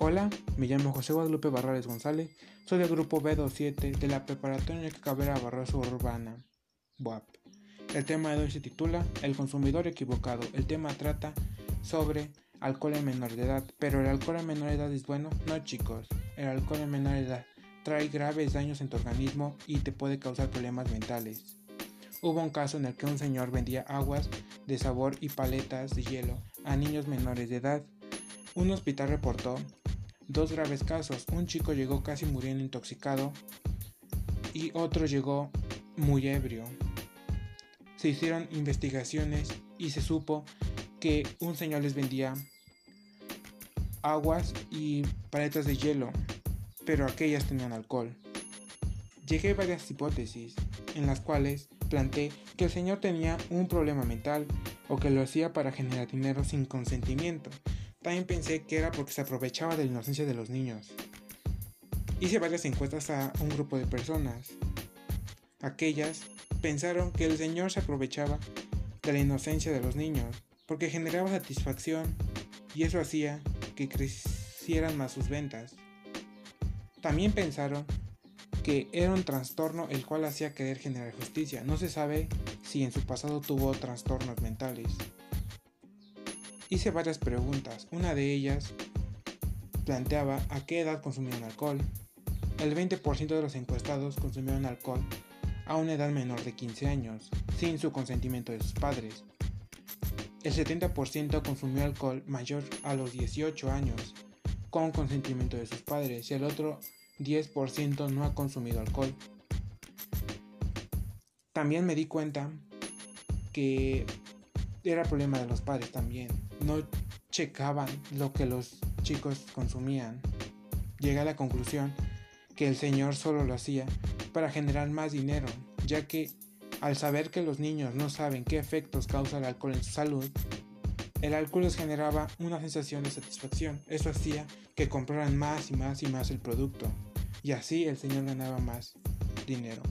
Hola, me llamo José Guadalupe Barrales González, soy del grupo B27 de la preparatoria Cabrera Barroso Urbana, BUAP. El tema de hoy se titula El consumidor equivocado. El tema trata sobre alcohol en menor de edad, pero el alcohol en menor de edad es bueno, no chicos, el alcohol en menor de edad trae graves daños en tu organismo y te puede causar problemas mentales. Hubo un caso en el que un señor vendía aguas de sabor y paletas de hielo a niños menores de edad. Un hospital reportó dos graves casos. Un chico llegó casi muriendo intoxicado y otro llegó muy ebrio. Se hicieron investigaciones y se supo que un señor les vendía aguas y paletas de hielo, pero aquellas tenían alcohol. Llegué a varias hipótesis en las cuales planteé que el señor tenía un problema mental o que lo hacía para generar dinero sin consentimiento. También pensé que era porque se aprovechaba de la inocencia de los niños. Hice varias encuestas a un grupo de personas. Aquellas pensaron que el señor se aprovechaba de la inocencia de los niños porque generaba satisfacción y eso hacía que crecieran más sus ventas. También pensaron que era un trastorno el cual hacía querer generar justicia. No se sabe si en su pasado tuvo trastornos mentales. Hice varias preguntas. Una de ellas planteaba a qué edad consumían alcohol. El 20% de los encuestados consumieron alcohol a una edad menor de 15 años, sin su consentimiento de sus padres. El 70% consumió alcohol mayor a los 18 años, con consentimiento de sus padres, y el otro 10% no ha consumido alcohol. También me di cuenta que era problema de los padres también. No checaban lo que los chicos consumían. Llegué a la conclusión que el señor solo lo hacía para generar más dinero, ya que al saber que los niños no saben qué efectos causa el alcohol en su salud, el alcohol les generaba una sensación de satisfacción. Eso hacía que compraran más y más y más el producto. Y así el señor ganaba más dinero.